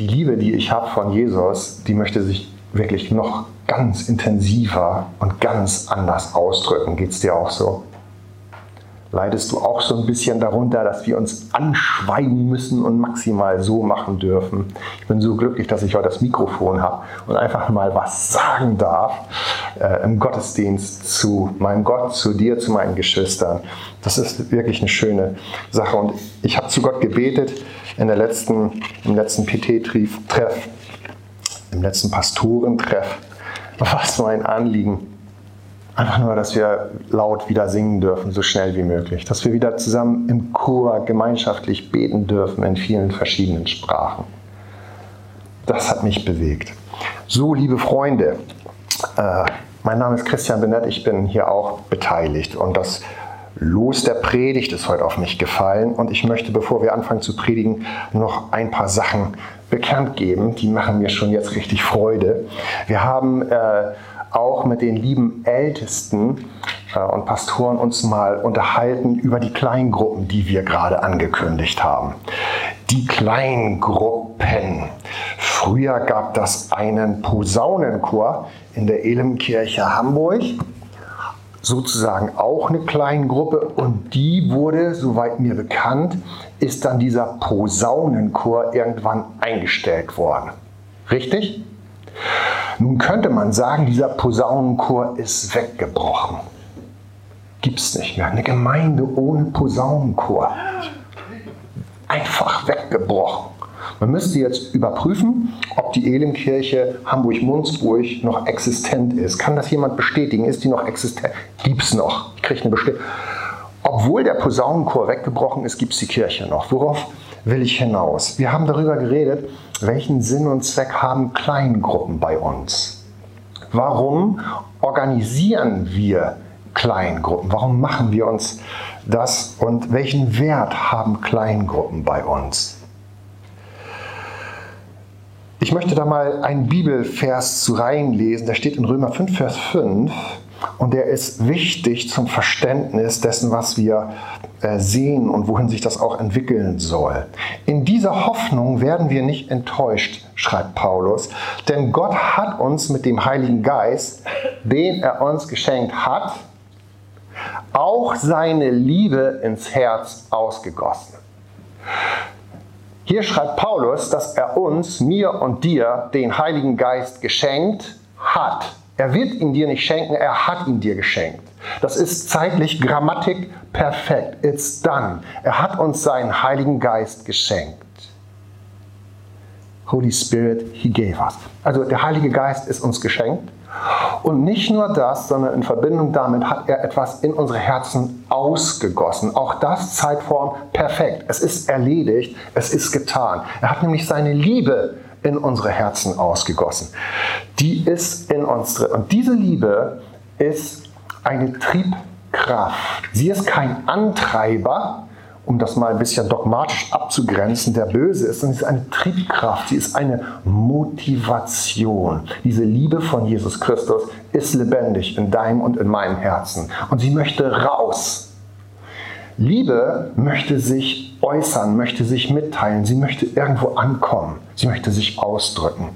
die Liebe, die ich habe von Jesus, die möchte sich wirklich noch ganz intensiver und ganz anders ausdrücken. Geht es dir auch so? Leidest du auch so ein bisschen darunter, dass wir uns anschweigen müssen und maximal so machen dürfen? Ich bin so glücklich, dass ich heute das Mikrofon habe und einfach mal was sagen darf äh, im Gottesdienst zu meinem Gott, zu dir, zu meinen Geschwistern. Das ist wirklich eine schöne Sache. Und ich habe zu Gott gebetet in der letzten, im letzten PT-Treff, im letzten Pastorentreff. Was mein Anliegen Einfach nur, dass wir laut wieder singen dürfen, so schnell wie möglich. Dass wir wieder zusammen im Chor gemeinschaftlich beten dürfen in vielen verschiedenen Sprachen. Das hat mich bewegt. So, liebe Freunde, äh, mein Name ist Christian Benett, ich bin hier auch beteiligt und das Los der Predigt ist heute auf mich gefallen und ich möchte, bevor wir anfangen zu predigen, noch ein paar Sachen bekannt geben. Die machen mir schon jetzt richtig Freude. Wir haben äh, auch mit den lieben Ältesten äh, und Pastoren uns mal unterhalten über die Kleingruppen, die wir gerade angekündigt haben. Die Kleingruppen. Früher gab das einen Posaunenchor in der Elemkirche Hamburg sozusagen auch eine Kleingruppe und die wurde, soweit mir bekannt, ist dann dieser Posaunenchor irgendwann eingestellt worden. Richtig? Nun könnte man sagen, dieser Posaunenchor ist weggebrochen. Gibt es nicht mehr. Eine Gemeinde ohne Posaunenchor. Einfach weggebrochen. Man müsste jetzt überprüfen, ob die Elimkirche Hamburg-Munzburg noch existent ist. Kann das jemand bestätigen? Ist die noch existent? Gibt es noch? Ich kriege eine Bestätigung. Obwohl der Posaunenchor weggebrochen ist, gibt es die Kirche noch. Worauf will ich hinaus? Wir haben darüber geredet, welchen Sinn und Zweck haben Kleingruppen bei uns? Warum organisieren wir Kleingruppen? Warum machen wir uns das und welchen Wert haben Kleingruppen bei uns? Ich möchte da mal einen Bibelvers zu reinlesen, der steht in Römer 5, Vers 5 und der ist wichtig zum Verständnis dessen, was wir äh, sehen und wohin sich das auch entwickeln soll. In dieser Hoffnung werden wir nicht enttäuscht, schreibt Paulus, denn Gott hat uns mit dem Heiligen Geist, den er uns geschenkt hat, auch seine Liebe ins Herz ausgegossen. Hier schreibt Paulus, dass er uns, mir und dir, den Heiligen Geist geschenkt hat. Er wird ihn dir nicht schenken, er hat ihn dir geschenkt. Das ist zeitlich Grammatik perfekt. It's done. Er hat uns seinen Heiligen Geist geschenkt. Holy Spirit, He gave us. Also der Heilige Geist ist uns geschenkt. Und nicht nur das, sondern in Verbindung damit hat er etwas in unsere Herzen ausgegossen. Auch das Zeitform perfekt. Es ist erledigt, es ist getan. Er hat nämlich seine Liebe in unsere Herzen ausgegossen. Die ist in uns drin. Und diese Liebe ist eine Triebkraft. Sie ist kein Antreiber, um das mal ein bisschen dogmatisch abzugrenzen, der böse ist, sondern sie ist eine Triebkraft, sie ist eine Motivation. Diese Liebe von Jesus Christus ist lebendig in deinem und in meinem Herzen und sie möchte raus. Liebe möchte sich äußern, möchte sich mitteilen, sie möchte irgendwo ankommen, sie möchte sich ausdrücken.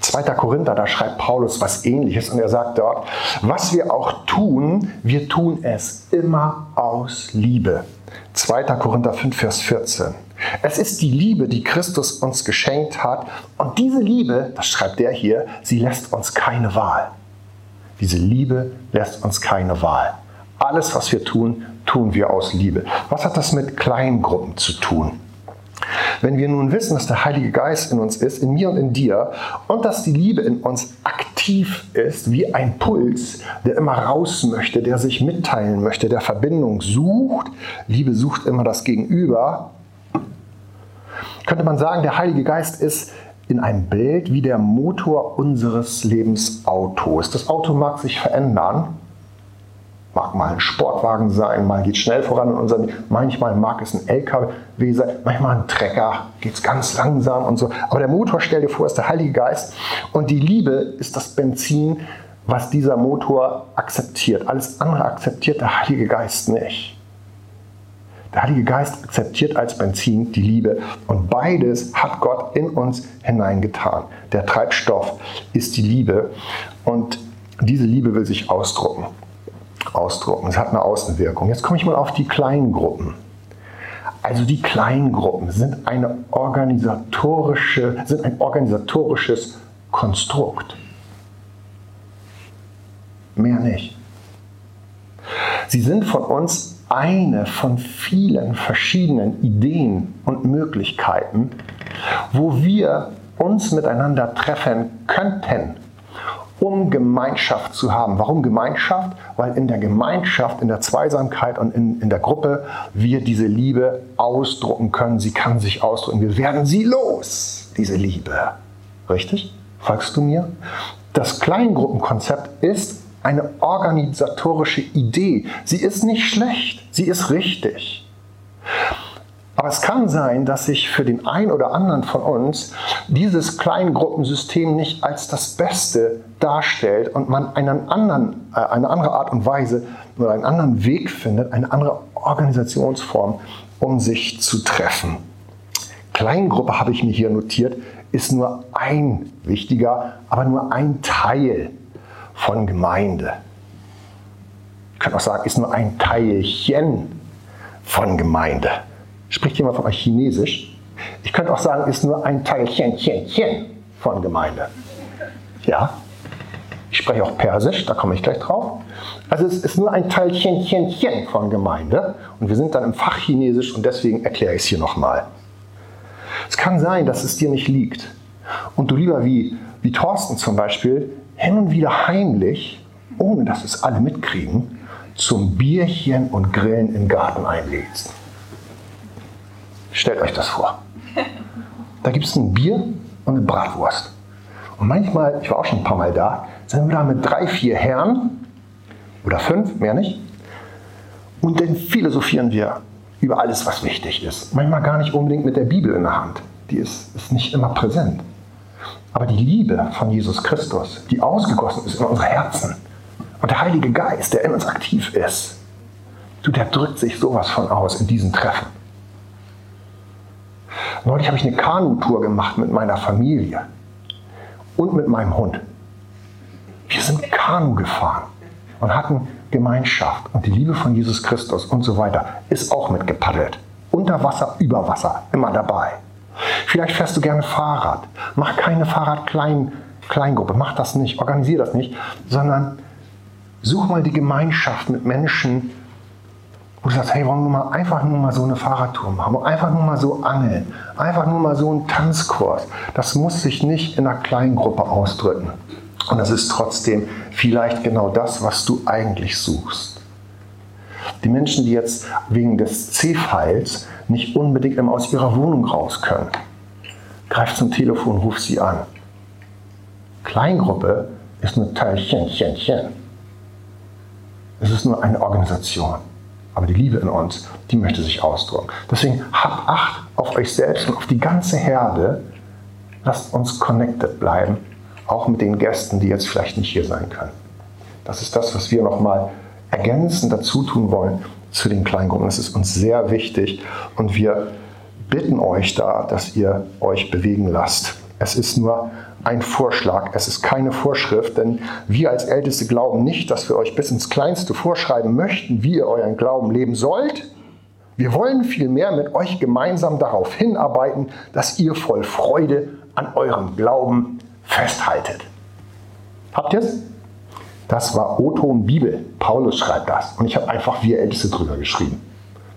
2. Korinther, da schreibt Paulus was ähnliches und er sagt dort, was wir auch tun, wir tun es immer aus Liebe. 2. Korinther 5, Vers 14. Es ist die Liebe, die Christus uns geschenkt hat und diese Liebe, das schreibt er hier, sie lässt uns keine Wahl. Diese Liebe lässt uns keine Wahl. Alles, was wir tun, tun wir aus Liebe. Was hat das mit Kleingruppen zu tun? Wenn wir nun wissen, dass der Heilige Geist in uns ist, in mir und in dir, und dass die Liebe in uns aktiv ist, wie ein Puls, der immer raus möchte, der sich mitteilen möchte, der Verbindung sucht, Liebe sucht immer das Gegenüber, könnte man sagen, der Heilige Geist ist in einem Bild wie der Motor unseres Lebensautos. Das Auto mag sich verändern, Mag mal ein Sportwagen sein, mal geht schnell voran in unserem, manchmal mag es ein LKW sein, manchmal ein Trecker, geht es ganz langsam und so. Aber der Motor, stell dir vor, ist der Heilige Geist und die Liebe ist das Benzin, was dieser Motor akzeptiert. Alles andere akzeptiert der Heilige Geist nicht. Der Heilige Geist akzeptiert als Benzin die Liebe und beides hat Gott in uns hineingetan. Der Treibstoff ist die Liebe und diese Liebe will sich ausdrucken. Ausdrucken. Es hat eine Außenwirkung. Jetzt komme ich mal auf die kleinen Gruppen. Also die Kleingruppen sind, eine organisatorische, sind ein organisatorisches Konstrukt. Mehr nicht. Sie sind von uns eine von vielen verschiedenen Ideen und Möglichkeiten, wo wir uns miteinander treffen könnten um Gemeinschaft zu haben. Warum Gemeinschaft? Weil in der Gemeinschaft, in der Zweisamkeit und in, in der Gruppe wir diese Liebe ausdrucken können. Sie kann sich ausdrücken. Wir werden sie los, diese Liebe. Richtig? Folgst du mir? Das Kleingruppenkonzept ist eine organisatorische Idee. Sie ist nicht schlecht, sie ist richtig. Aber es kann sein, dass sich für den einen oder anderen von uns dieses Kleingruppensystem nicht als das Beste darstellt und man einen anderen, äh, eine andere Art und Weise oder einen anderen Weg findet, eine andere Organisationsform, um sich zu treffen. Kleingruppe habe ich mir hier notiert, ist nur ein wichtiger, aber nur ein Teil von Gemeinde. Ich könnte auch sagen, ist nur ein Teilchen von Gemeinde. Spricht jemand von euch Chinesisch? Ich könnte auch sagen, ist nur ein Teilchen von Gemeinde. Ja, ich spreche auch Persisch, da komme ich gleich drauf. Also es ist nur ein Teilchen von Gemeinde und wir sind dann im Fach Chinesisch und deswegen erkläre ich es hier nochmal. Es kann sein, dass es dir nicht liegt und du lieber wie, wie Thorsten zum Beispiel hin und wieder heimlich, ohne dass es alle mitkriegen, zum Bierchen und Grillen im Garten einlädst. Stellt euch das vor. Da gibt es ein Bier und eine Bratwurst. Und manchmal, ich war auch schon ein paar Mal da, sind wir da mit drei, vier Herren oder fünf, mehr nicht. Und dann philosophieren wir über alles, was wichtig ist. Manchmal gar nicht unbedingt mit der Bibel in der Hand. Die ist, ist nicht immer präsent. Aber die Liebe von Jesus Christus, die ausgegossen ist in unsere Herzen und der Heilige Geist, der in uns aktiv ist, du, der drückt sich sowas von aus in diesen Treffen. Neulich habe ich eine Kanutour gemacht mit meiner Familie und mit meinem Hund. Wir sind Kanu gefahren und hatten Gemeinschaft und die Liebe von Jesus Christus und so weiter ist auch mitgepaddelt. Unter Wasser, über Wasser, immer dabei. Vielleicht fährst du gerne Fahrrad. Mach keine Fahrrad-Kleingruppe, mach das nicht, organisiere das nicht, sondern such mal die Gemeinschaft mit Menschen, wo du sagst, hey, wollen wir mal einfach nur mal so eine Fahrradtour machen, einfach nur mal so angeln, einfach nur mal so einen Tanzkurs. Das muss sich nicht in einer kleinen Gruppe ausdrücken. Und das ist trotzdem vielleicht genau das, was du eigentlich suchst. Die Menschen, die jetzt wegen des C-Files nicht unbedingt immer aus ihrer Wohnung raus können, greif zum Telefon, ruf sie an. Kleingruppe ist nur Teilchen, Es ist nur eine Organisation. Aber die Liebe in uns, die möchte sich ausdrücken. Deswegen habt Acht auf euch selbst und auf die ganze Herde. Lasst uns connected bleiben, auch mit den Gästen, die jetzt vielleicht nicht hier sein können. Das ist das, was wir nochmal ergänzend dazu tun wollen zu den Kleingruppen. Das ist uns sehr wichtig und wir bitten euch da, dass ihr euch bewegen lasst. Es ist nur ein Vorschlag, es ist keine Vorschrift, denn wir als Älteste glauben nicht, dass wir euch bis ins Kleinste vorschreiben möchten, wie ihr euren Glauben leben sollt. Wir wollen vielmehr mit euch gemeinsam darauf hinarbeiten, dass ihr voll Freude an eurem Glauben festhaltet. Habt ihr es? Das war O-Ton Bibel. Paulus schreibt das. Und ich habe einfach wir Älteste drüber geschrieben.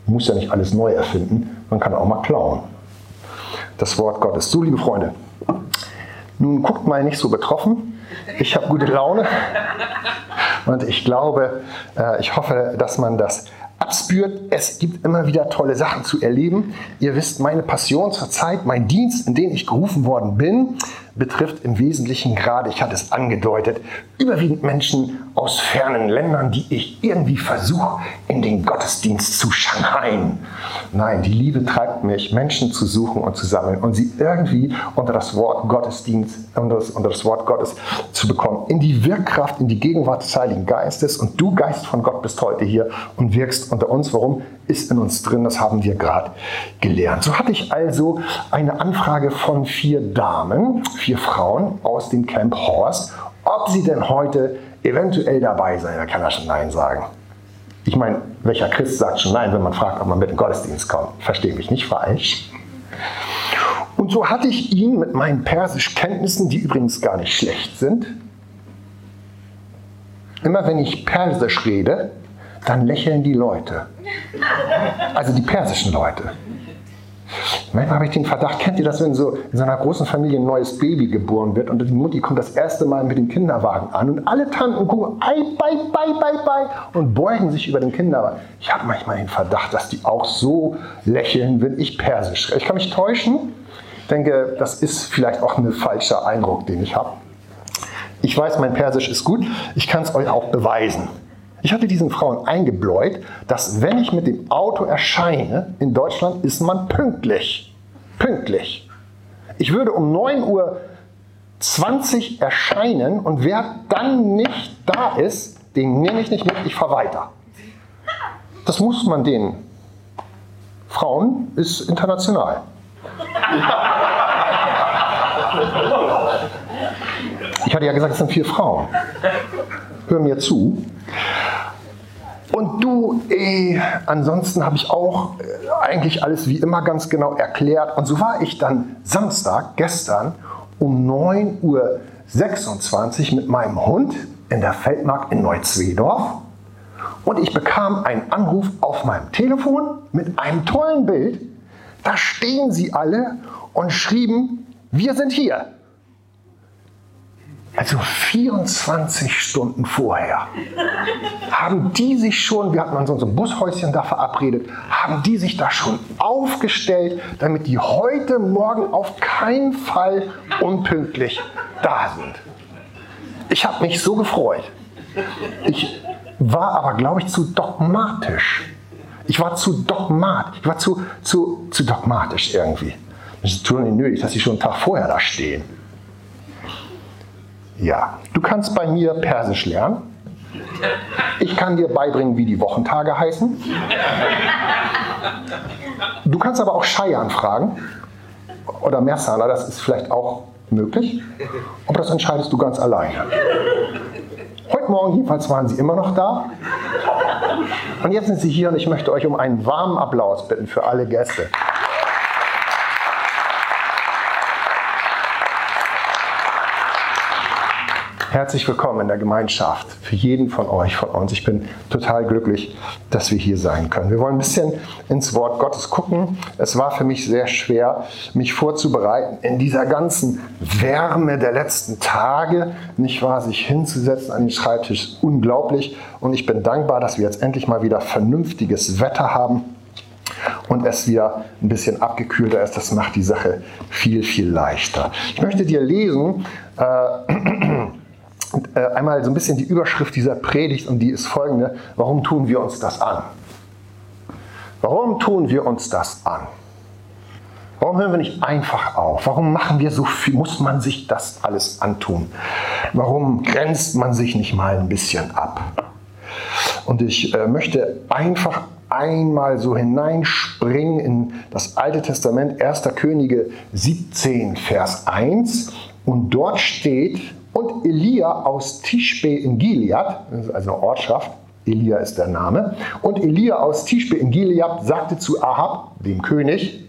Man muss ja nicht alles neu erfinden, man kann auch mal klauen. Das Wort Gottes. So, liebe Freunde, nun guckt mal nicht so betroffen. Ich habe gute Laune und ich glaube, äh, ich hoffe, dass man das abspürt. Es gibt immer wieder tolle Sachen zu erleben. Ihr wisst, meine Passion zur Zeit, mein Dienst, in den ich gerufen worden bin, betrifft im Wesentlichen gerade, ich hatte es angedeutet, überwiegend Menschen aus fernen Ländern, die ich irgendwie versuche, in den Gottesdienst zu Shanghai. Nein, die Liebe treibt mich, Menschen zu suchen und zu sammeln und sie irgendwie unter das Wort Gottesdienst, unter das, unter das Wort Gottes zu bekommen. In die Wirkkraft, in die Gegenwart des Heiligen Geistes. Und du, Geist von Gott, bist heute hier und wirkst unter uns. Warum? Ist in uns drin, das haben wir gerade gelernt. So hatte ich also eine Anfrage von vier Damen, vier Frauen aus dem Camp Horst, ob sie denn heute eventuell dabei sein. Da kann er schon Nein sagen. Ich meine, welcher Christ sagt schon Nein, wenn man fragt, ob man mit dem Gottesdienst kommt? Verstehe mich nicht falsch. Und so hatte ich ihn mit meinen Persischkenntnissen, die übrigens gar nicht schlecht sind, immer wenn ich Persisch rede, dann lächeln die Leute. Also die persischen Leute. Manchmal habe ich den Verdacht, kennt ihr das, wenn so in so einer großen Familie ein neues Baby geboren wird und die Mutti kommt das erste Mal mit dem Kinderwagen an und alle Tanten gucken, ei, bye, bye, bye, bye und beugen sich über den Kinderwagen. Ich habe manchmal den Verdacht, dass die auch so lächeln, wenn ich Persisch. Ich kann mich täuschen. Ich denke, das ist vielleicht auch ein falscher Eindruck, den ich habe. Ich weiß, mein Persisch ist gut. Ich kann es euch auch beweisen. Ich hatte diesen Frauen eingebläut, dass wenn ich mit dem Auto erscheine, in Deutschland ist man pünktlich. Pünktlich. Ich würde um 9 Uhr 20 erscheinen und wer dann nicht da ist, den nehme ich nicht mit, ich fahre weiter. Das muss man den Frauen ist international. Ich hatte ja gesagt, es sind vier Frauen. Hör mir zu. Und du, eh, ansonsten habe ich auch äh, eigentlich alles wie immer ganz genau erklärt. Und so war ich dann Samstag, gestern, um 9.26 Uhr mit meinem Hund in der Feldmark in Neuzwedorf. Und ich bekam einen Anruf auf meinem Telefon mit einem tollen Bild. Da stehen sie alle und schrieben, wir sind hier. Also 24 Stunden vorher haben die sich schon, wir hatten uns so ein Bushäuschen da verabredet, haben die sich da schon aufgestellt, damit die heute Morgen auf keinen Fall unpünktlich da sind. Ich habe mich so gefreut. Ich war aber, glaube ich, zu dogmatisch. Ich war zu dogmatisch. Ich war zu, zu, zu dogmatisch irgendwie. Es ist nötig, dass sie schon einen Tag vorher da stehen. Ja, du kannst bei mir Persisch lernen. Ich kann dir beibringen, wie die Wochentage heißen. Du kannst aber auch Scheiern fragen oder Mersana, das ist vielleicht auch möglich. Aber das entscheidest du ganz alleine. Heute Morgen jedenfalls waren sie immer noch da. Und jetzt sind sie hier und ich möchte euch um einen warmen Applaus bitten für alle Gäste. Herzlich willkommen in der Gemeinschaft. Für jeden von euch, von uns. Ich bin total glücklich, dass wir hier sein können. Wir wollen ein bisschen ins Wort Gottes gucken. Es war für mich sehr schwer, mich vorzubereiten in dieser ganzen Wärme der letzten Tage. Nicht wahr, sich hinzusetzen an den Schreibtisch. Unglaublich. Und ich bin dankbar, dass wir jetzt endlich mal wieder vernünftiges Wetter haben und es wieder ein bisschen abgekühlter ist. Das macht die Sache viel, viel leichter. Ich möchte dir lesen, äh, einmal so ein bisschen die Überschrift dieser Predigt und die ist folgende. Warum tun wir uns das an? Warum tun wir uns das an? Warum hören wir nicht einfach auf? Warum machen wir so viel? Muss man sich das alles antun? Warum grenzt man sich nicht mal ein bisschen ab? Und ich äh, möchte einfach einmal so hineinspringen in das Alte Testament, 1. Könige 17, Vers 1. Und dort steht, und Elia aus Tischbe in Gilead, also eine Ortschaft, Elia ist der Name, und Elia aus Tischbe in Gilead sagte zu Ahab, dem König,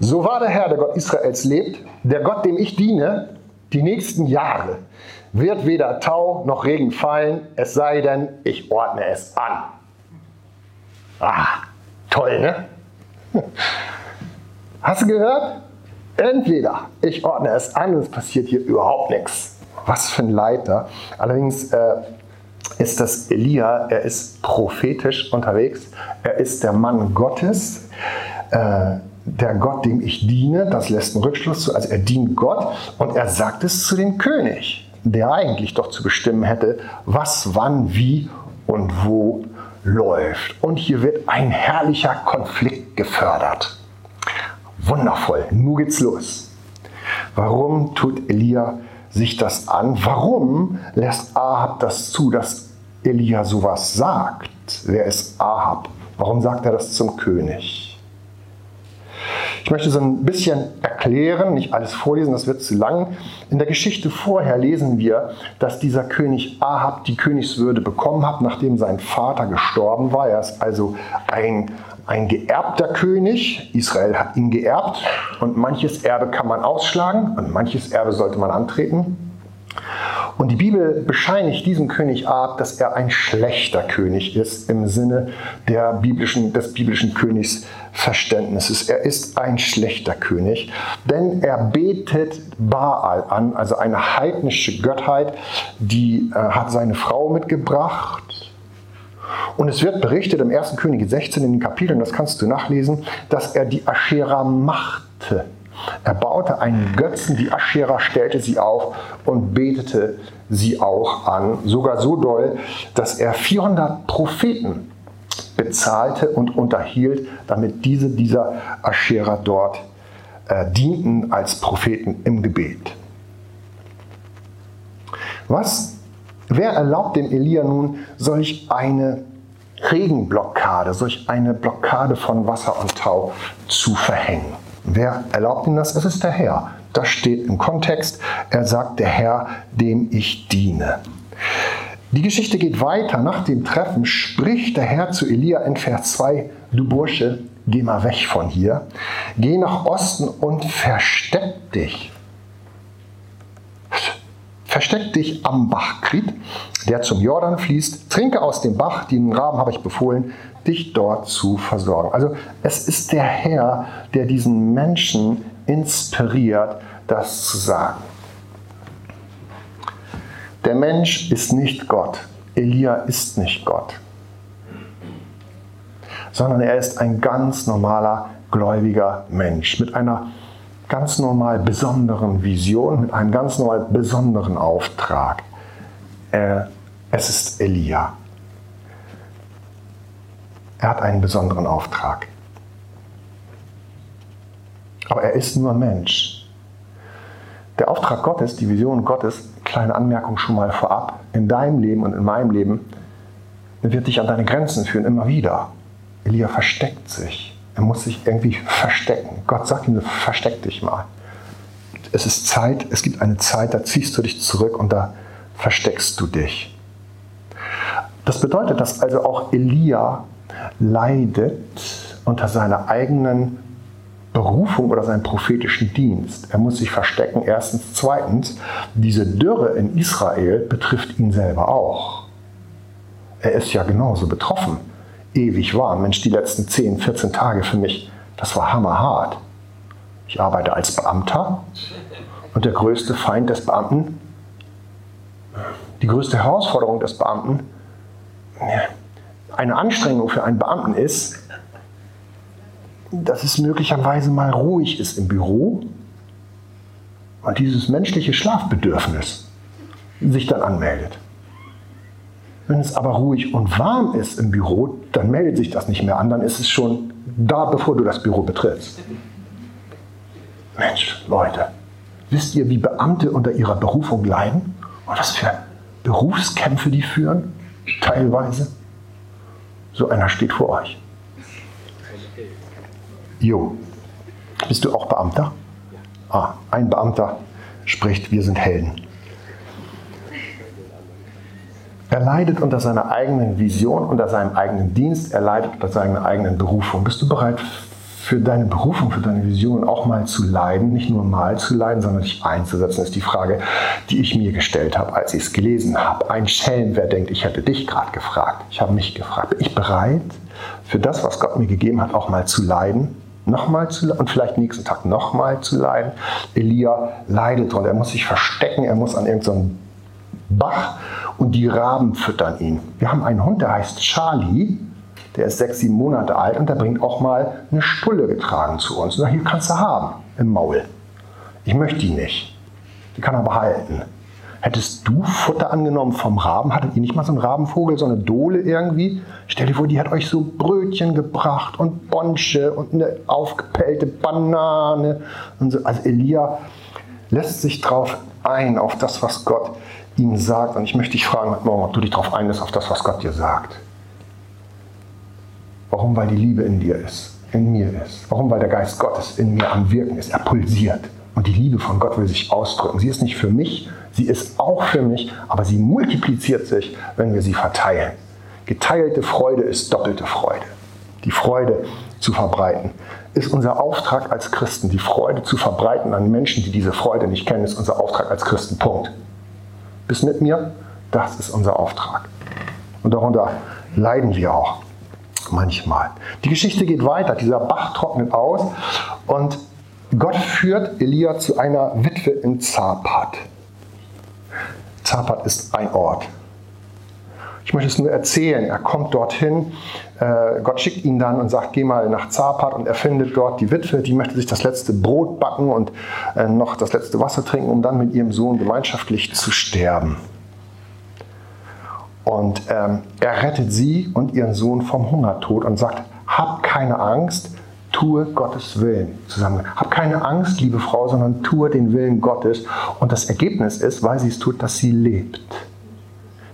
so wahr der Herr, der Gott Israels lebt, der Gott, dem ich diene, die nächsten Jahre wird weder Tau noch Regen fallen, es sei denn, ich ordne es an. Ah, toll, ne? Hast du gehört? Entweder ich ordne es an und es passiert hier überhaupt nichts. Was für ein Leiter. Allerdings äh, ist das Elia, er ist prophetisch unterwegs, er ist der Mann Gottes. Äh, der Gott, dem ich diene, das lässt einen Rückschluss zu, also er dient Gott und er sagt es zu dem König, der eigentlich doch zu bestimmen hätte, was, wann, wie und wo läuft. Und hier wird ein herrlicher Konflikt gefördert. Wundervoll, nun geht's los. Warum tut Elia sich das an? Warum lässt Ahab das zu, dass Elia sowas sagt? Wer ist Ahab? Warum sagt er das zum König? Ich möchte so ein bisschen erklären, nicht alles vorlesen, das wird zu lang. In der Geschichte vorher lesen wir, dass dieser König Ahab die Königswürde bekommen hat, nachdem sein Vater gestorben war. Er ist also ein, ein geerbter König. Israel hat ihn geerbt und manches Erbe kann man ausschlagen und manches Erbe sollte man antreten. Und die Bibel bescheinigt diesem König Ahab, dass er ein schlechter König ist im Sinne der biblischen, des biblischen Königsverständnisses. Er ist ein schlechter König, denn er betet Baal an, also eine heidnische Gottheit, die äh, hat seine Frau mitgebracht. Und es wird berichtet im 1. Könige 16 in den Kapiteln, das kannst du nachlesen, dass er die Aschera machte er baute einen Götzen, die Aschera stellte sie auf und betete sie auch an. Sogar so doll, dass er 400 Propheten bezahlte und unterhielt, damit diese dieser Aschera dort äh, dienten als Propheten im Gebet. Was? Wer erlaubt dem Elia nun solch eine Regenblockade, solch eine Blockade von Wasser und Tau zu verhängen? Wer erlaubt ihm das? Es ist der Herr. Das steht im Kontext. Er sagt, der Herr, dem ich diene. Die Geschichte geht weiter. Nach dem Treffen spricht der Herr zu Elia in Vers 2, du Bursche, geh mal weg von hier, geh nach Osten und versteck dich. Versteck dich am Bach Krit, der zum Jordan fließt, trinke aus dem Bach, den Raben habe ich befohlen, dich dort zu versorgen. Also es ist der Herr, der diesen Menschen inspiriert, das zu sagen. Der Mensch ist nicht Gott. Elia ist nicht Gott. Sondern er ist ein ganz normaler, gläubiger Mensch mit einer ganz normal besonderen Vision, mit einem ganz normal besonderen Auftrag. Es ist Elia. Er hat einen besonderen Auftrag. Aber er ist nur Mensch. Der Auftrag Gottes, die Vision Gottes, kleine Anmerkung schon mal vorab, in deinem Leben und in meinem Leben, wird dich an deine Grenzen führen, immer wieder. Elia versteckt sich. Er muss sich irgendwie verstecken. Gott sagt ihm, versteck dich mal. Es ist Zeit, es gibt eine Zeit, da ziehst du dich zurück und da versteckst du dich. Das bedeutet, dass also auch Elia leidet unter seiner eigenen Berufung oder seinem prophetischen Dienst. Er muss sich verstecken. Erstens. Zweitens, diese Dürre in Israel betrifft ihn selber auch. Er ist ja genauso betroffen. Ewig warm. Mensch, die letzten 10, 14 Tage für mich, das war hammerhart. Ich arbeite als Beamter und der größte Feind des Beamten, die größte Herausforderung des Beamten, eine Anstrengung für einen Beamten ist, dass es möglicherweise mal ruhig ist im Büro und dieses menschliche Schlafbedürfnis sich dann anmeldet. Wenn es aber ruhig und warm ist im Büro, dann meldet sich das nicht mehr an, dann ist es schon da, bevor du das Büro betrittst. Mensch, Leute, wisst ihr, wie Beamte unter ihrer Berufung leiden? Und was für Berufskämpfe die führen, teilweise? So einer steht vor euch. Jo, bist du auch Beamter? Ah, ein Beamter spricht, wir sind Helden. Er leidet unter seiner eigenen Vision, unter seinem eigenen Dienst, er leidet unter seiner eigenen Berufung. Bist du bereit für deine Berufung, für deine Vision auch mal zu leiden, nicht nur mal zu leiden, sondern dich einzusetzen, ist die Frage, die ich mir gestellt habe, als ich es gelesen habe. Ein Schelm, wer denkt, ich hätte dich gerade gefragt. Ich habe mich gefragt, bin ich bereit, für das, was Gott mir gegeben hat, auch mal zu leiden? Nochmal zu leiden und vielleicht nächsten Tag nochmal zu leiden. Elia leidet und er muss sich verstecken, er muss an irgendeinem Bach und die Raben füttern ihn. Wir haben einen Hund, der heißt Charlie der ist sechs, sieben Monate alt und der bringt auch mal eine Stulle getragen zu uns. Und sagt, hier kannst du haben, im Maul. Ich möchte die nicht. Die kann er behalten. Hättest du Futter angenommen vom Raben? Hattet ihr nicht mal so einen Rabenvogel, so eine Dole irgendwie? Stell dir vor, die hat euch so Brötchen gebracht und Bonsche und eine aufgepellte Banane. Und so. Also Elia lässt sich drauf ein, auf das, was Gott ihm sagt. Und ich möchte dich fragen heute Morgen, ob du dich darauf einlässt, auf das, was Gott dir sagt. Warum? Weil die Liebe in dir ist, in mir ist. Warum? Weil der Geist Gottes in mir am Wirken ist. Er pulsiert. Und die Liebe von Gott will sich ausdrücken. Sie ist nicht für mich, sie ist auch für mich, aber sie multipliziert sich, wenn wir sie verteilen. Geteilte Freude ist doppelte Freude. Die Freude zu verbreiten ist unser Auftrag als Christen. Die Freude zu verbreiten an Menschen, die diese Freude nicht kennen, ist unser Auftrag als Christen. Punkt. Bist mit mir? Das ist unser Auftrag. Und darunter leiden wir auch manchmal. Die Geschichte geht weiter. Dieser Bach trocknet aus und Gott führt Elia zu einer Witwe in Zapat. Zapat ist ein Ort. Ich möchte es nur erzählen. Er kommt dorthin. Äh, Gott schickt ihn dann und sagt, geh mal nach Zapat und er findet dort die Witwe, die möchte sich das letzte Brot backen und äh, noch das letzte Wasser trinken, um dann mit ihrem Sohn gemeinschaftlich zu sterben. Und ähm, er rettet sie und ihren Sohn vom Hungertod und sagt, hab keine Angst, tue Gottes Willen zusammen. Hab keine Angst, liebe Frau, sondern tue den Willen Gottes. Und das Ergebnis ist, weil sie es tut, dass sie lebt.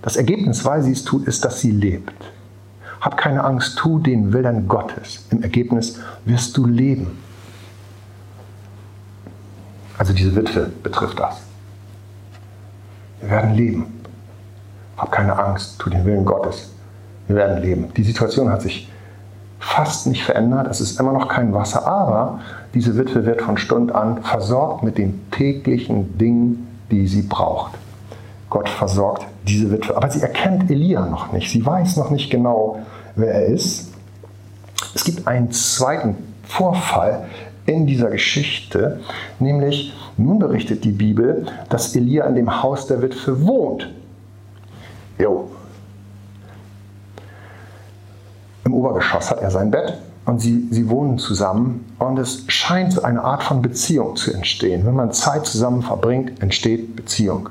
Das Ergebnis, weil sie es tut, ist, dass sie lebt. Hab keine Angst, tu den Willen Gottes. Im Ergebnis wirst du leben. Also diese Witwe betrifft das. Wir werden leben. Hab keine Angst, tu den Willen Gottes. Wir werden leben. Die Situation hat sich fast nicht verändert. Es ist immer noch kein Wasser, aber diese Witwe wird von Stund an versorgt mit den täglichen Dingen, die sie braucht. Gott versorgt diese Witwe. Aber sie erkennt Elia noch nicht. Sie weiß noch nicht genau, wer er ist. Es gibt einen zweiten Vorfall in dieser Geschichte, nämlich nun berichtet die Bibel, dass Elia in dem Haus der Witwe wohnt. Jo, Im Obergeschoss hat er sein Bett und sie, sie wohnen zusammen und es scheint eine Art von Beziehung zu entstehen. Wenn man Zeit zusammen verbringt, entsteht Beziehung.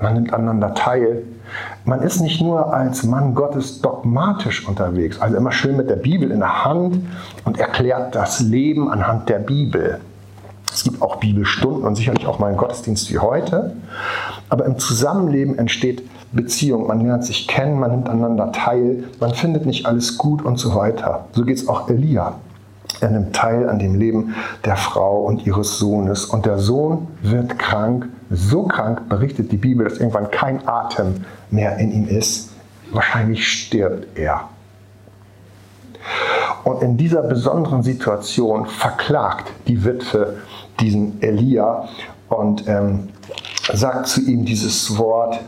Man nimmt aneinander teil. Man ist nicht nur als Mann Gottes dogmatisch unterwegs, also immer schön mit der Bibel in der Hand und erklärt das Leben anhand der Bibel. Es gibt auch Bibelstunden und sicherlich auch mal einen Gottesdienst wie heute. Aber im Zusammenleben entsteht Beziehung. Man lernt sich kennen, man nimmt aneinander teil, man findet nicht alles gut und so weiter. So geht es auch Elia. Er nimmt teil an dem Leben der Frau und ihres Sohnes. Und der Sohn wird krank, so krank, berichtet die Bibel, dass irgendwann kein Atem mehr in ihm ist. Wahrscheinlich stirbt er. Und in dieser besonderen Situation verklagt die Witwe diesen Elia und ähm, sagt zu ihm dieses Wort,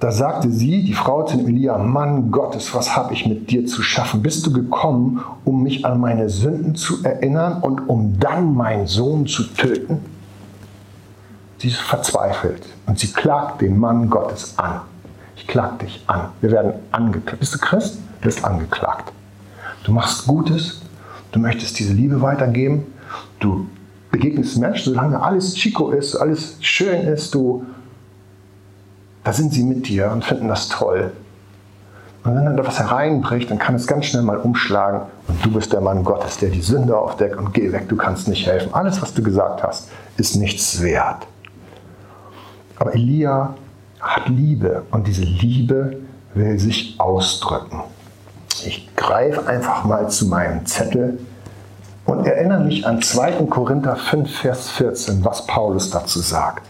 da sagte sie, die Frau zu Elia, Mann Gottes, was habe ich mit dir zu schaffen? Bist du gekommen, um mich an meine Sünden zu erinnern und um dann meinen Sohn zu töten? Sie ist verzweifelt und sie klagt den Mann Gottes an. Ich klag dich an. Wir werden angeklagt. Bist du Christ? Du bist angeklagt. Du machst Gutes, du möchtest diese Liebe weitergeben, du begegnest Menschen, solange alles Chico ist, alles schön ist, du da sind sie mit dir und finden das toll. Und wenn dann da was hereinbricht, dann kann es ganz schnell mal umschlagen und du bist der Mann Gottes, der die Sünde aufdeckt und geh weg, du kannst nicht helfen. Alles, was du gesagt hast, ist nichts wert. Aber Elia hat Liebe und diese Liebe will sich ausdrücken. Ich greife einfach mal zu meinem Zettel und erinnere mich an 2. Korinther 5, Vers 14, was Paulus dazu sagt.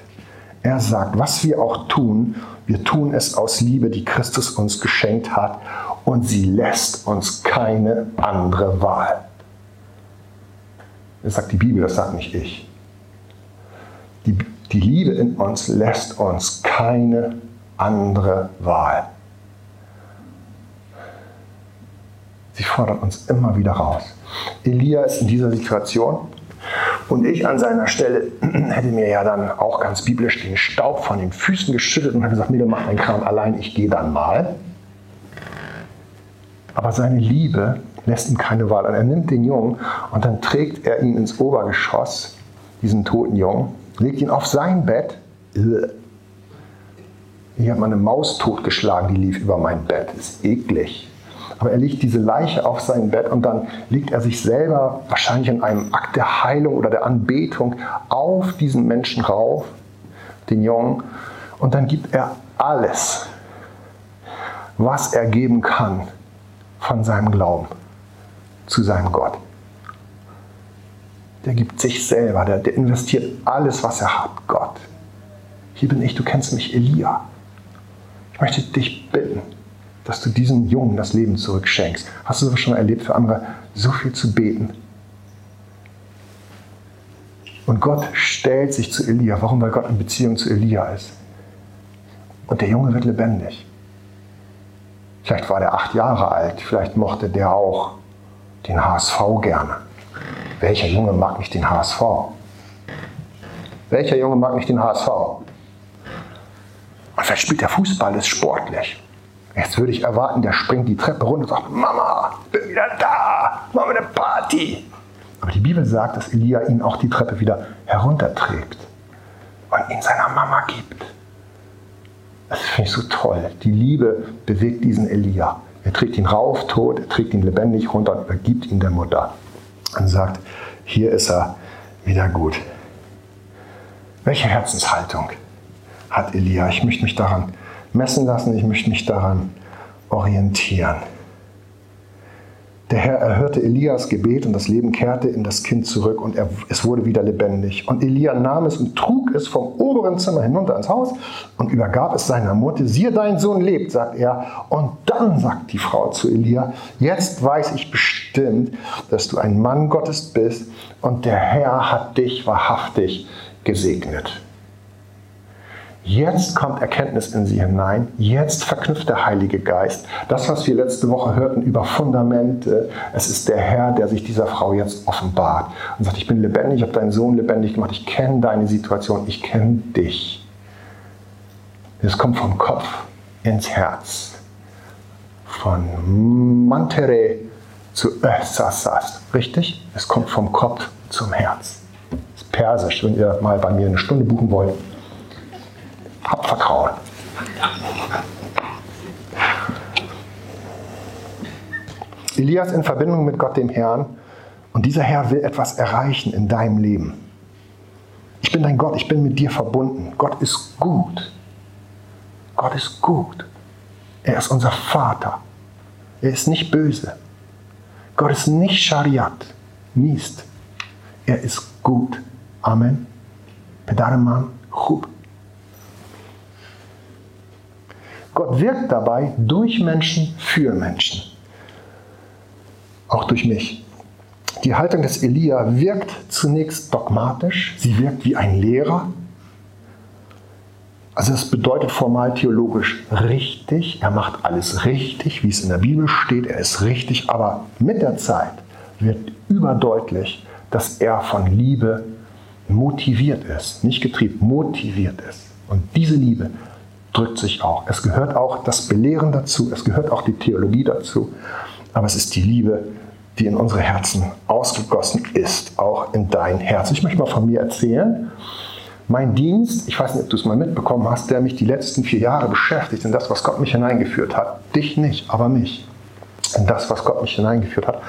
Er sagt, was wir auch tun, wir tun es aus Liebe, die Christus uns geschenkt hat und sie lässt uns keine andere Wahl. Das sagt die Bibel, das sagt nicht ich. Die, die Liebe in uns lässt uns keine andere Wahl. Sie fordert uns immer wieder raus. Elia ist in dieser Situation und ich an seiner Stelle hätte mir ja dann auch ganz biblisch den Staub von den Füßen geschüttet und habe gesagt, Mädel, mach deinen Kram allein, ich gehe dann mal. Aber seine Liebe lässt ihm keine Wahl. Und er nimmt den Jungen und dann trägt er ihn ins Obergeschoss, diesen toten Jungen, legt ihn auf sein Bett. Hier hat man eine Maus totgeschlagen, die lief über mein Bett. Ist eklig. Aber er legt diese Leiche auf sein Bett und dann legt er sich selber wahrscheinlich in einem Akt der Heilung oder der Anbetung auf diesen Menschen rauf, den Jungen. Und dann gibt er alles, was er geben kann von seinem Glauben zu seinem Gott. Der gibt sich selber, der, der investiert alles, was er hat, Gott. Hier bin ich, du kennst mich, Elia. Ich möchte dich bitten, dass du diesem Jungen das Leben zurückschenkst. Hast du das schon erlebt, für andere so viel zu beten? Und Gott stellt sich zu Elia. Warum? Weil Gott in Beziehung zu Elia ist. Und der Junge wird lebendig. Vielleicht war der acht Jahre alt, vielleicht mochte der auch den HSV gerne. Welcher Junge mag nicht den HSV? Welcher Junge mag nicht den HSV? Und vielleicht spielt der Fußball, ist sportlich. Jetzt würde ich erwarten, der springt die Treppe runter und sagt, Mama, bin wieder da, machen wir eine Party. Aber die Bibel sagt, dass Elia ihn auch die Treppe wieder herunterträgt und ihn seiner Mama gibt. Das finde ich so toll. Die Liebe bewegt diesen Elia. Er trägt ihn rauf, tot, er trägt ihn lebendig runter und übergibt ihn der Mutter. Und sagt, hier ist er wieder gut. Welche Herzenshaltung hat Elia? Ich möchte mich daran messen lassen, ich möchte mich daran orientieren. Der Herr erhörte Elias Gebet und das Leben kehrte in das Kind zurück und er, es wurde wieder lebendig. Und Elia nahm es und trug es vom oberen Zimmer hinunter ins Haus und übergab es seiner Mutter. Siehe, dein Sohn lebt, sagt er. Und dann sagt die Frau zu Elia, jetzt weiß ich bestimmt, dass du ein Mann Gottes bist und der Herr hat dich wahrhaftig gesegnet. Jetzt kommt Erkenntnis in sie hinein. Jetzt verknüpft der Heilige Geist. Das, was wir letzte Woche hörten über Fundamente, es ist der Herr, der sich dieser Frau jetzt offenbart und sagt, ich bin lebendig, ich habe deinen Sohn lebendig gemacht, ich kenne deine Situation, ich kenne dich. Es kommt vom Kopf ins Herz. Von Mantere zu Össasas. Richtig? Es kommt vom Kopf zum Herz. Das ist persisch, wenn ihr mal bei mir eine Stunde buchen wollt. Hab Vertrauen. Elias in Verbindung mit Gott, dem Herrn. Und dieser Herr will etwas erreichen in deinem Leben. Ich bin dein Gott, ich bin mit dir verbunden. Gott ist gut. Gott ist gut. Er ist unser Vater. Er ist nicht böse. Gott ist nicht Schariat, Mist. Er ist gut. Amen. Pedareman, Chub. Gott wirkt dabei durch Menschen für Menschen. Auch durch mich. Die Haltung des Elia wirkt zunächst dogmatisch, sie wirkt wie ein Lehrer. Also es bedeutet formal theologisch richtig, er macht alles richtig, wie es in der Bibel steht, er ist richtig, aber mit der Zeit wird überdeutlich, dass er von Liebe motiviert ist, nicht getrieben, motiviert ist. Und diese Liebe drückt sich auch. Es gehört auch das Belehren dazu, es gehört auch die Theologie dazu, aber es ist die Liebe, die in unsere Herzen ausgegossen ist, auch in dein Herz. Ich möchte mal von mir erzählen. Mein Dienst, ich weiß nicht, ob du es mal mitbekommen hast, der mich die letzten vier Jahre beschäftigt, in das, was Gott mich hineingeführt hat. Dich nicht, aber mich. In das, was Gott mich hineingeführt hat,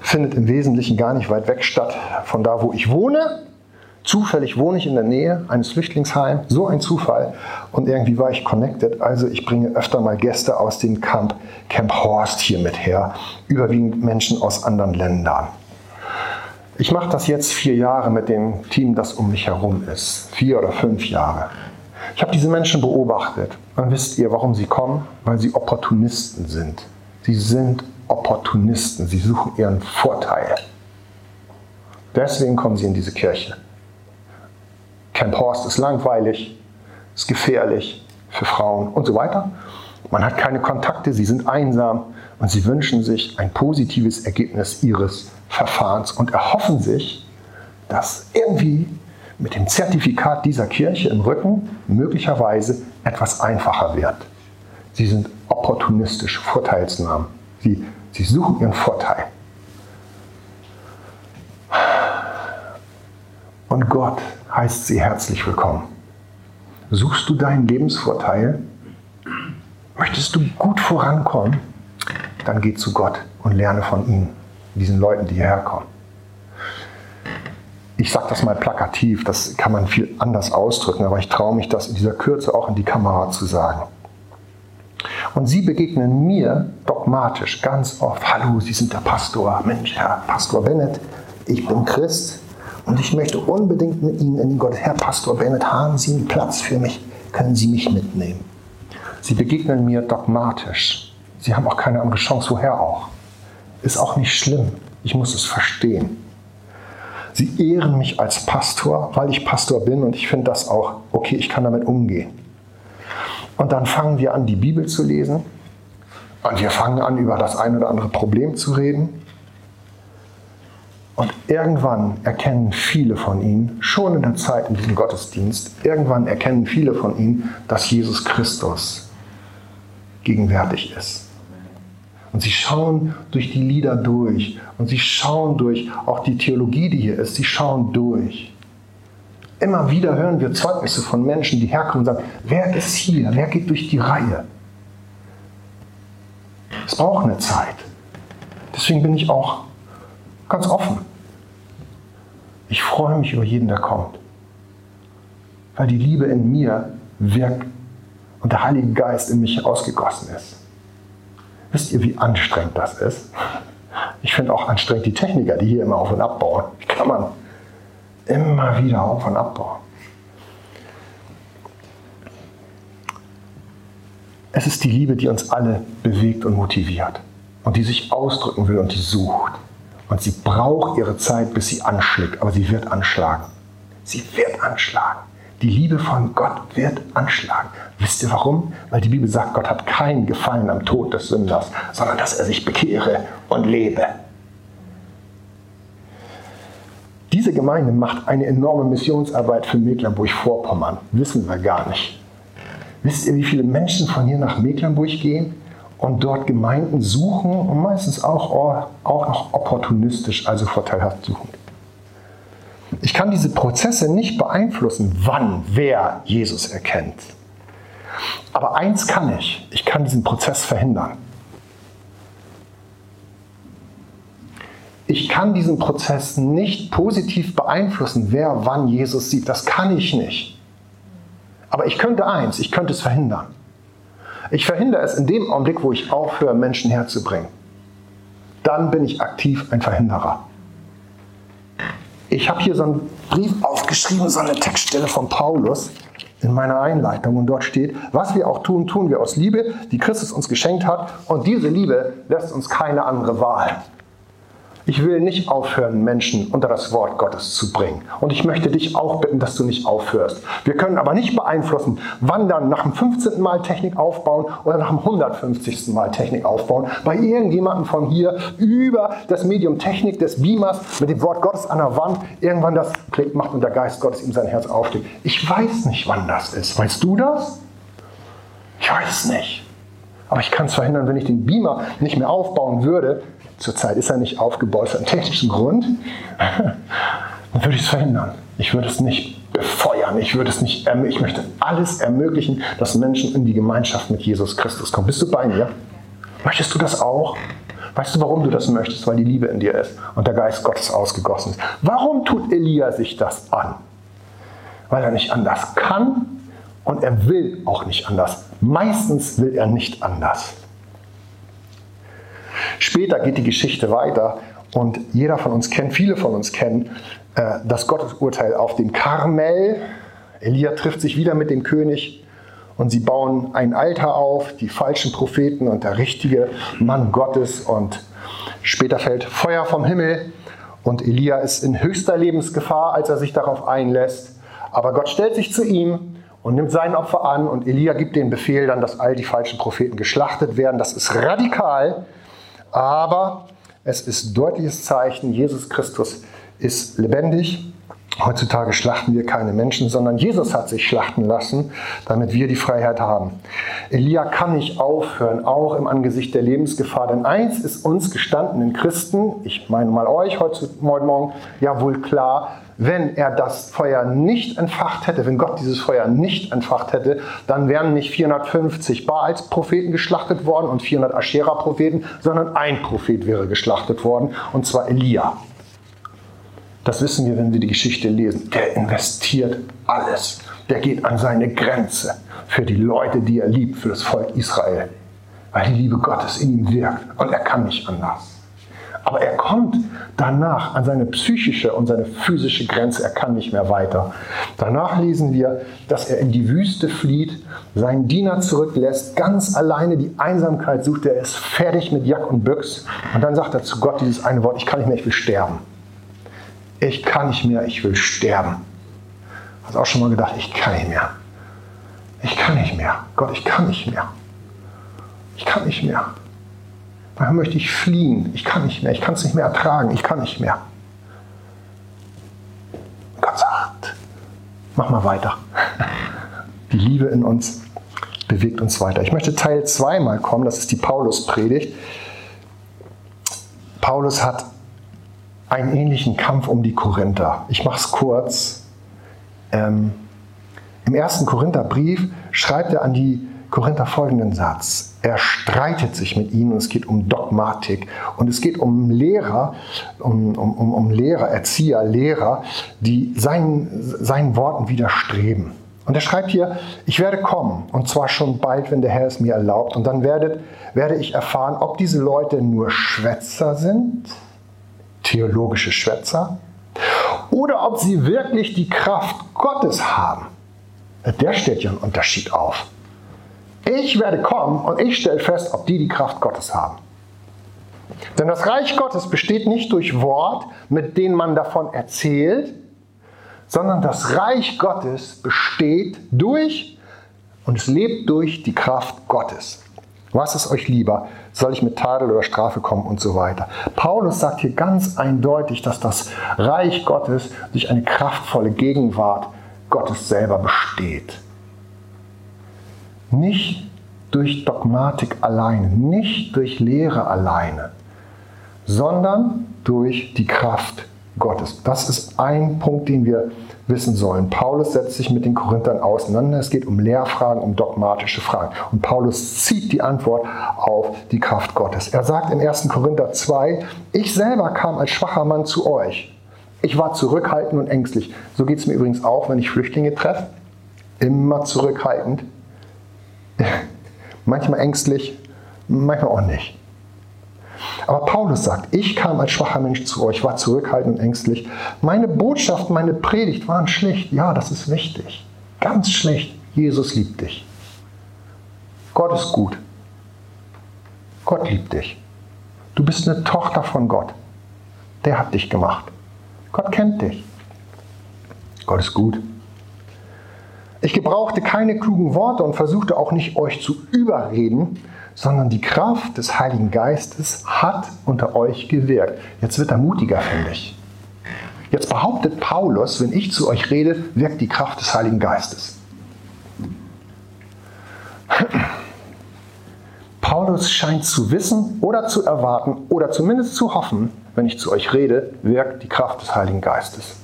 findet im Wesentlichen gar nicht weit weg statt von da, wo ich wohne, Zufällig wohne ich in der Nähe eines Flüchtlingsheims, so ein Zufall. Und irgendwie war ich connected, also ich bringe öfter mal Gäste aus dem Camp, Camp Horst hier mit her, überwiegend Menschen aus anderen Ländern. Ich mache das jetzt vier Jahre mit dem Team, das um mich herum ist. Vier oder fünf Jahre. Ich habe diese Menschen beobachtet. Dann wisst ihr, warum sie kommen? Weil sie Opportunisten sind. Sie sind Opportunisten. Sie suchen ihren Vorteil. Deswegen kommen sie in diese Kirche. Camp Horst ist langweilig, ist gefährlich für Frauen und so weiter. Man hat keine Kontakte, sie sind einsam und sie wünschen sich ein positives Ergebnis ihres Verfahrens und erhoffen sich, dass irgendwie mit dem Zertifikat dieser Kirche im Rücken möglicherweise etwas einfacher wird. Sie sind opportunistisch, Vorteilsnahmen. Sie, sie suchen ihren Vorteil. Und Gott heißt sie herzlich willkommen. Suchst du deinen Lebensvorteil? Möchtest du gut vorankommen? Dann geh zu Gott und lerne von ihm, diesen Leuten, die hierher kommen. Ich sage das mal plakativ, das kann man viel anders ausdrücken, aber ich traue mich das in dieser Kürze auch in die Kamera zu sagen. Und sie begegnen mir dogmatisch ganz oft. Hallo, Sie sind der Pastor. Mensch, Herr Pastor Bennett, ich bin Christ und ich möchte unbedingt mit Ihnen in Gottes. Herr Pastor Bennett, haben Sie einen Platz für mich? Können Sie mich mitnehmen? Sie begegnen mir dogmatisch. Sie haben auch keine andere Chance, woher auch. Ist auch nicht schlimm. Ich muss es verstehen. Sie ehren mich als Pastor, weil ich Pastor bin und ich finde das auch okay, ich kann damit umgehen. Und dann fangen wir an, die Bibel zu lesen und wir fangen an, über das ein oder andere Problem zu reden. Und irgendwann erkennen viele von ihnen, schon in der Zeit in diesem Gottesdienst, irgendwann erkennen viele von ihnen, dass Jesus Christus gegenwärtig ist. Und sie schauen durch die Lieder durch und sie schauen durch auch die Theologie, die hier ist, sie schauen durch. Immer wieder hören wir Zeugnisse von Menschen, die herkommen und sagen, wer ist hier? Wer geht durch die Reihe? Es braucht eine Zeit. Deswegen bin ich auch ganz offen. Ich freue mich über jeden, der kommt. Weil die Liebe in mir wirkt und der Heilige Geist in mich ausgegossen ist. Wisst ihr, wie anstrengend das ist? Ich finde auch anstrengend die Techniker, die hier immer auf und ab bauen. Wie kann man immer wieder auf und ab bauen? Es ist die Liebe, die uns alle bewegt und motiviert und die sich ausdrücken will und die sucht. Und sie braucht ihre Zeit, bis sie anschlägt, aber sie wird anschlagen. Sie wird anschlagen. Die Liebe von Gott wird anschlagen. Wisst ihr warum? Weil die Bibel sagt, Gott hat keinen Gefallen am Tod des Sünders, sondern dass er sich bekehre und lebe. Diese Gemeinde macht eine enorme Missionsarbeit für Mecklenburg-Vorpommern. Wissen wir gar nicht. Wisst ihr, wie viele Menschen von hier nach Mecklenburg gehen und dort Gemeinden suchen und meistens auch, auch noch opportunistisch, also vorteilhaft suchen? Ich kann diese Prozesse nicht beeinflussen, wann wer Jesus erkennt. Aber eins kann ich, ich kann diesen Prozess verhindern. Ich kann diesen Prozess nicht positiv beeinflussen, wer wann Jesus sieht. Das kann ich nicht. Aber ich könnte eins, ich könnte es verhindern. Ich verhindere es in dem Augenblick, wo ich aufhöre, Menschen herzubringen. Dann bin ich aktiv ein Verhinderer. Ich habe hier so einen Brief aufgeschrieben, so eine Textstelle von Paulus in meiner Einleitung und dort steht, was wir auch tun, tun wir aus Liebe, die Christus uns geschenkt hat und diese Liebe lässt uns keine andere Wahl. Ich will nicht aufhören, Menschen unter das Wort Gottes zu bringen. Und ich möchte dich auch bitten, dass du nicht aufhörst. Wir können aber nicht beeinflussen, wann dann nach dem 15. Mal Technik aufbauen oder nach dem 150. Mal Technik aufbauen. Bei irgendjemandem von hier über das Medium Technik des Beamers mit dem Wort Gottes an der Wand irgendwann das Klick macht und der Geist Gottes ihm sein Herz aufsteht. Ich weiß nicht, wann das ist. Weißt du das? Ich weiß es nicht. Aber ich kann es verhindern, wenn ich den Beamer nicht mehr aufbauen würde, Zurzeit ist er nicht aufgebaut einen technischen Grund. Dann würde ich es verhindern. Ich würde es nicht befeuern. Ich würde es nicht Ich möchte alles ermöglichen, dass Menschen in die Gemeinschaft mit Jesus Christus kommen. Bist du bei mir? Möchtest du das auch? Weißt du, warum du das möchtest? Weil die Liebe in dir ist und der Geist Gottes ausgegossen ist. Warum tut Elia sich das an? Weil er nicht anders kann und er will auch nicht anders. Meistens will er nicht anders. Später geht die Geschichte weiter und jeder von uns kennt, viele von uns kennen äh, das Gottesurteil auf dem Karmel. Elia trifft sich wieder mit dem König und sie bauen ein Altar auf, die falschen Propheten und der richtige Mann Gottes und später fällt Feuer vom Himmel und Elia ist in höchster Lebensgefahr, als er sich darauf einlässt. Aber Gott stellt sich zu ihm und nimmt sein Opfer an und Elia gibt den Befehl dann, dass all die falschen Propheten geschlachtet werden. Das ist radikal, aber es ist deutliches Zeichen, Jesus Christus ist lebendig Heutzutage schlachten wir keine Menschen, sondern Jesus hat sich schlachten lassen, damit wir die Freiheit haben. Elia kann nicht aufhören, auch im Angesicht der Lebensgefahr. Denn eins ist uns gestandenen Christen, ich meine mal euch heute Morgen, ja wohl klar, wenn er das Feuer nicht entfacht hätte, wenn Gott dieses Feuer nicht entfacht hätte, dann wären nicht 450 Baals-Propheten geschlachtet worden und 400 Aschera-Propheten, sondern ein Prophet wäre geschlachtet worden, und zwar Elia. Das wissen wir, wenn wir die Geschichte lesen. Der investiert alles. Der geht an seine Grenze für die Leute, die er liebt, für das Volk Israel. Weil die Liebe Gottes in ihm wirkt und er kann nicht anders. Aber er kommt danach an seine psychische und seine physische Grenze. Er kann nicht mehr weiter. Danach lesen wir, dass er in die Wüste flieht, seinen Diener zurücklässt, ganz alleine die Einsamkeit sucht. Er ist fertig mit Jack und Büchs. Und dann sagt er zu Gott dieses eine Wort, ich kann nicht mehr, ich will sterben ich kann nicht mehr, ich will sterben. Hast auch schon mal gedacht, ich kann nicht mehr. Ich kann nicht mehr. Gott, ich kann nicht mehr. Ich kann nicht mehr. Manchmal möchte ich fliehen. Ich kann nicht mehr. Ich kann es nicht mehr ertragen. Ich kann nicht mehr. Gott sagt, mach mal weiter. Die Liebe in uns bewegt uns weiter. Ich möchte Teil 2 mal kommen. Das ist die Paulus-Predigt. Paulus hat einen ähnlichen Kampf um die Korinther. Ich mache es kurz. Ähm, Im ersten Korintherbrief schreibt er an die Korinther folgenden Satz. Er streitet sich mit ihnen und es geht um Dogmatik und es geht um Lehrer, um, um, um Lehrer, Erzieher, Lehrer, die seinen, seinen Worten widerstreben. Und er schreibt hier, ich werde kommen und zwar schon bald, wenn der Herr es mir erlaubt und dann werdet, werde ich erfahren, ob diese Leute nur Schwätzer sind theologische Schwätzer, oder ob sie wirklich die Kraft Gottes haben. Der stellt ja einen Unterschied auf. Ich werde kommen und ich stelle fest, ob die die Kraft Gottes haben. Denn das Reich Gottes besteht nicht durch Wort, mit denen man davon erzählt, sondern das Reich Gottes besteht durch und es lebt durch die Kraft Gottes. Was ist euch lieber? Soll ich mit Tadel oder Strafe kommen und so weiter? Paulus sagt hier ganz eindeutig, dass das Reich Gottes durch eine kraftvolle Gegenwart Gottes selber besteht. Nicht durch Dogmatik alleine, nicht durch Lehre alleine, sondern durch die Kraft Gottes. Das ist ein Punkt, den wir wissen sollen. Paulus setzt sich mit den Korinthern auseinander. Es geht um Lehrfragen, um dogmatische Fragen. Und Paulus zieht die Antwort auf die Kraft Gottes. Er sagt in 1. Korinther 2, ich selber kam als schwacher Mann zu euch. Ich war zurückhaltend und ängstlich. So geht es mir übrigens auch, wenn ich Flüchtlinge treffe. Immer zurückhaltend. manchmal ängstlich, manchmal auch nicht. Aber Paulus sagt, ich kam als schwacher Mensch zu euch, war zurückhaltend und ängstlich. Meine Botschaft, meine Predigt waren schlicht. Ja, das ist wichtig. Ganz schlicht. Jesus liebt dich. Gott ist gut. Gott liebt dich. Du bist eine Tochter von Gott. Der hat dich gemacht. Gott kennt dich. Gott ist gut. Ich gebrauchte keine klugen Worte und versuchte auch nicht euch zu überreden, sondern die Kraft des Heiligen Geistes hat unter euch gewirkt. Jetzt wird er mutiger, finde ich. Jetzt behauptet Paulus, wenn ich zu euch rede, wirkt die Kraft des Heiligen Geistes. Paulus scheint zu wissen oder zu erwarten oder zumindest zu hoffen, wenn ich zu euch rede, wirkt die Kraft des Heiligen Geistes.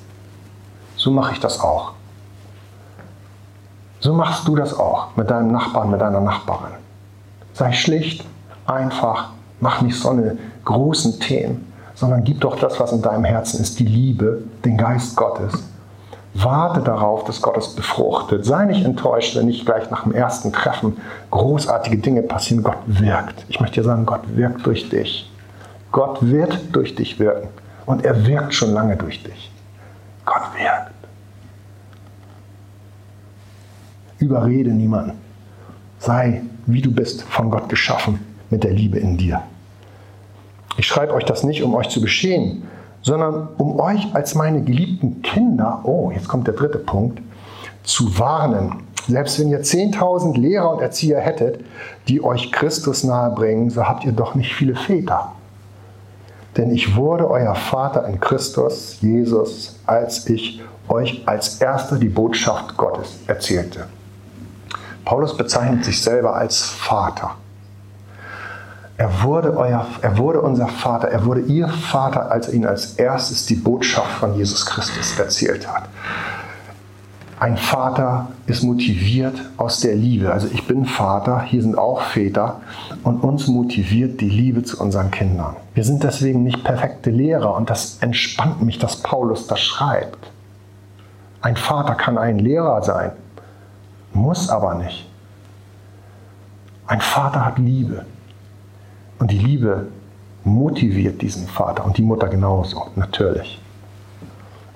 So mache ich das auch. So machst du das auch mit deinem Nachbarn, mit deiner Nachbarin. Sei schlicht, einfach, mach nicht so eine großen Themen, sondern gib doch das, was in deinem Herzen ist, die Liebe, den Geist Gottes. Warte darauf, dass Gott es befruchtet. Sei nicht enttäuscht, wenn nicht gleich nach dem ersten Treffen großartige Dinge passieren. Gott wirkt. Ich möchte dir sagen, Gott wirkt durch dich. Gott wird durch dich wirken. Und er wirkt schon lange durch dich. Gott wirkt. Überrede niemanden. Sei, wie du bist, von Gott geschaffen, mit der Liebe in dir. Ich schreibe euch das nicht, um euch zu beschämen, sondern um euch als meine geliebten Kinder, oh, jetzt kommt der dritte Punkt, zu warnen. Selbst wenn ihr 10.000 Lehrer und Erzieher hättet, die euch Christus nahebringen, so habt ihr doch nicht viele Väter. denn ich wurde euer Vater in Christus, Jesus, als ich euch als erster die Botschaft Gottes erzählte. Paulus bezeichnet sich selber als Vater. Er wurde, euer, er wurde unser Vater, er wurde ihr Vater, als er ihnen als erstes die Botschaft von Jesus Christus erzählt hat. Ein Vater ist motiviert aus der Liebe. Also ich bin Vater, hier sind auch Väter und uns motiviert die Liebe zu unseren Kindern. Wir sind deswegen nicht perfekte Lehrer und das entspannt mich, dass Paulus das schreibt. Ein Vater kann ein Lehrer sein, muss aber nicht. Ein Vater hat Liebe und die Liebe motiviert diesen Vater und die Mutter genauso, natürlich.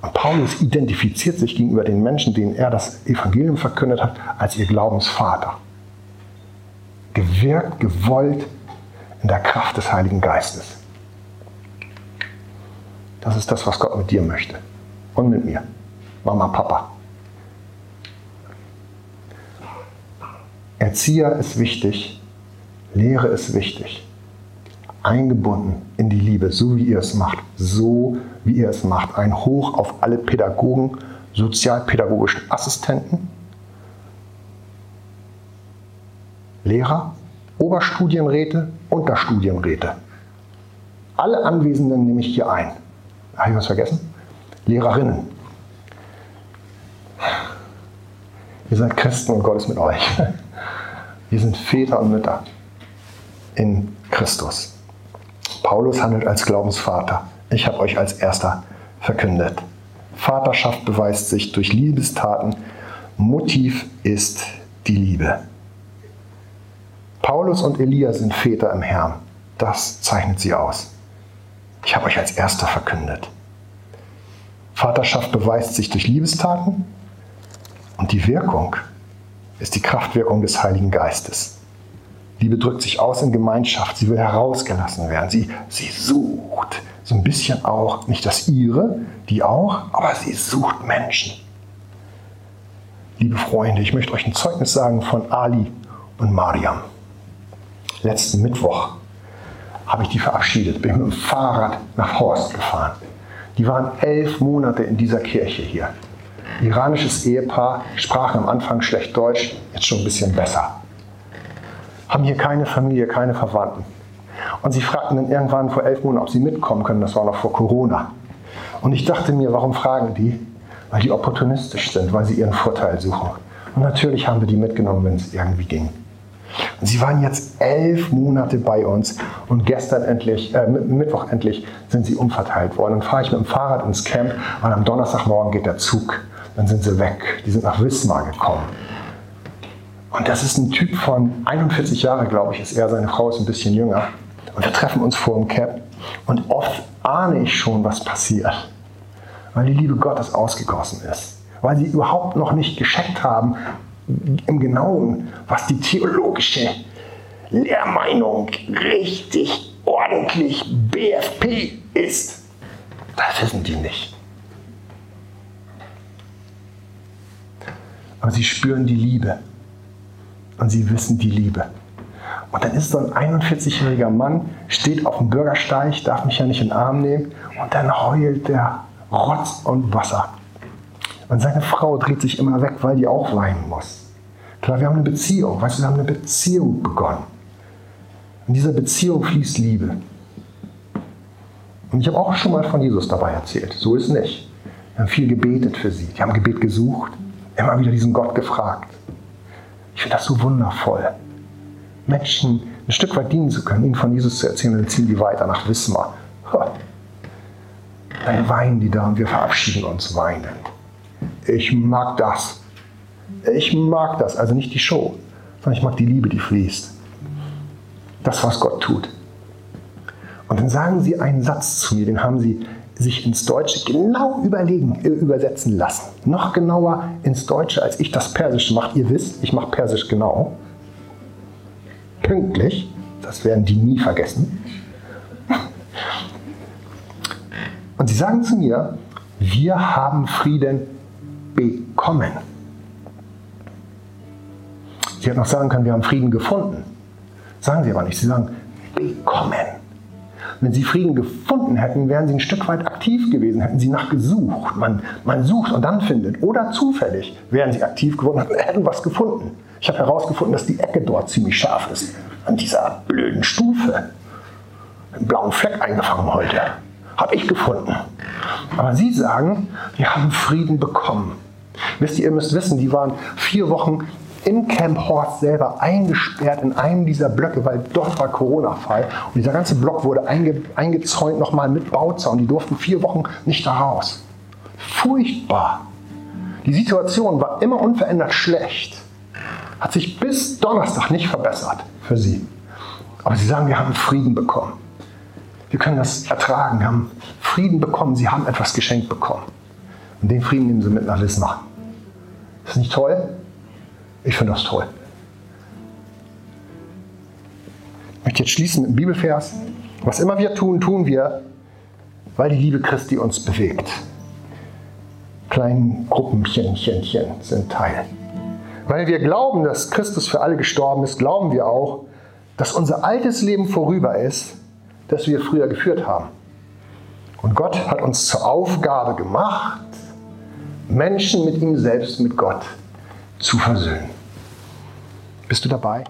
Und Paulus identifiziert sich gegenüber den Menschen, denen er das Evangelium verkündet hat, als ihr Glaubensvater. Gewirkt, gewollt in der Kraft des Heiligen Geistes. Das ist das, was Gott mit dir möchte. Und mit mir. Mama, Papa. Erzieher ist wichtig, Lehre ist wichtig eingebunden in die Liebe, so wie ihr es macht, so wie ihr es macht. Ein Hoch auf alle Pädagogen, sozialpädagogischen Assistenten, Lehrer, Oberstudienräte, Unterstudienräte. Alle Anwesenden nehme ich hier ein. Habe ich was vergessen? Lehrerinnen. Ihr seid Christen und Gott ist mit euch. Wir sind Väter und Mütter in Christus. Paulus handelt als Glaubensvater. Ich habe euch als erster verkündet. Vaterschaft beweist sich durch Liebestaten. Motiv ist die Liebe. Paulus und Elia sind Väter im Herrn. Das zeichnet sie aus. Ich habe euch als erster verkündet. Vaterschaft beweist sich durch Liebestaten und die Wirkung ist die Kraftwirkung des Heiligen Geistes. Liebe drückt sich aus in Gemeinschaft. Sie will herausgelassen werden. Sie, sie sucht so ein bisschen auch, nicht das ihre, die auch, aber sie sucht Menschen. Liebe Freunde, ich möchte euch ein Zeugnis sagen von Ali und Mariam. Letzten Mittwoch habe ich die verabschiedet, bin mit dem Fahrrad nach Horst gefahren. Die waren elf Monate in dieser Kirche hier. Iranisches Ehepaar, sprachen am Anfang schlecht Deutsch, jetzt schon ein bisschen besser haben hier keine Familie, keine Verwandten. Und sie fragten dann irgendwann vor elf Monaten, ob sie mitkommen können. Das war noch vor Corona. Und ich dachte mir, warum fragen die? Weil die opportunistisch sind, weil sie ihren Vorteil suchen. Und natürlich haben wir die mitgenommen, wenn es irgendwie ging. Und sie waren jetzt elf Monate bei uns und gestern endlich, äh, Mittwoch endlich, sind sie umverteilt worden. Dann fahre ich mit dem Fahrrad ins Camp und am Donnerstagmorgen geht der Zug. Dann sind sie weg. Die sind nach Wismar gekommen. Und das ist ein Typ von 41 Jahren, glaube ich, ist er. Seine Frau ist ein bisschen jünger. Und wir treffen uns vor dem Cap. Und oft ahne ich schon, was passiert. Weil die Liebe Gottes ausgegossen ist. Weil sie überhaupt noch nicht gescheckt haben, im Genauen, was die theologische Lehrmeinung richtig ordentlich BFP ist. Das wissen die nicht. Aber sie spüren die Liebe und sie wissen die Liebe. Und dann ist so ein 41-jähriger Mann, steht auf dem Bürgersteig, darf mich ja nicht in den Arm nehmen und dann heult der Rotz und Wasser. Und seine Frau dreht sich immer weg, weil die auch weinen muss. Klar, wir haben eine Beziehung, weißt du, wir haben eine Beziehung begonnen. In dieser Beziehung fließt Liebe. Und ich habe auch schon mal von Jesus dabei erzählt. So ist nicht. Wir haben viel gebetet für sie. Die haben Gebet gesucht, immer wieder diesen Gott gefragt. Ich finde das so wundervoll. Menschen ein Stück weit dienen zu können, ihnen von Jesus zu erzählen, dann ziehen die weiter nach Wismar. Dann weinen die da und wir verabschieden uns weinend. Ich mag das. Ich mag das. Also nicht die Show, sondern ich mag die Liebe, die fließt. Das, was Gott tut. Und dann sagen sie einen Satz zu mir, den haben sie sich ins Deutsche genau überlegen, äh, übersetzen lassen. Noch genauer ins Deutsche, als ich das Persische mache. Ihr wisst, ich mache Persisch genau. Pünktlich. Das werden die nie vergessen. Und sie sagen zu mir, wir haben Frieden bekommen. Sie hätten auch sagen können, wir haben Frieden gefunden. Sagen sie aber nicht. Sie sagen bekommen. Wenn sie Frieden gefunden hätten, wären sie ein Stück weit aktiv gewesen, hätten sie nachgesucht. Man, man sucht und dann findet. Oder zufällig wären sie aktiv geworden und hätten was gefunden. Ich habe herausgefunden, dass die Ecke dort ziemlich scharf ist. An dieser blöden Stufe. Einen blauen Fleck eingefangen heute. Habe ich gefunden. Aber Sie sagen, wir haben Frieden bekommen. Wisst ihr, ihr müsst wissen, die waren vier Wochen im Camp Horst selber eingesperrt in einem dieser Blöcke, weil dort war Corona-Fall. Und dieser ganze Block wurde einge, eingezäunt nochmal mit Bauzaun. Die durften vier Wochen nicht da raus. Furchtbar. Die Situation war immer unverändert schlecht. Hat sich bis Donnerstag nicht verbessert für sie. Aber sie sagen, wir haben Frieden bekommen. Wir können das ertragen. Wir haben Frieden bekommen. Sie haben etwas geschenkt bekommen. Und den Frieden nehmen sie mit nach Wismar. Ist nicht toll? Ich finde das toll. Ich möchte jetzt schließen mit dem Bibelvers. Was immer wir tun, tun wir, weil die Liebe Christi uns bewegt. Kleinen Gruppenchen sind Teil. Weil wir glauben, dass Christus für alle gestorben ist, glauben wir auch, dass unser altes Leben vorüber ist, das wir früher geführt haben. Und Gott hat uns zur Aufgabe gemacht, Menschen mit ihm selbst, mit Gott zu versöhnen. Bist du dabei?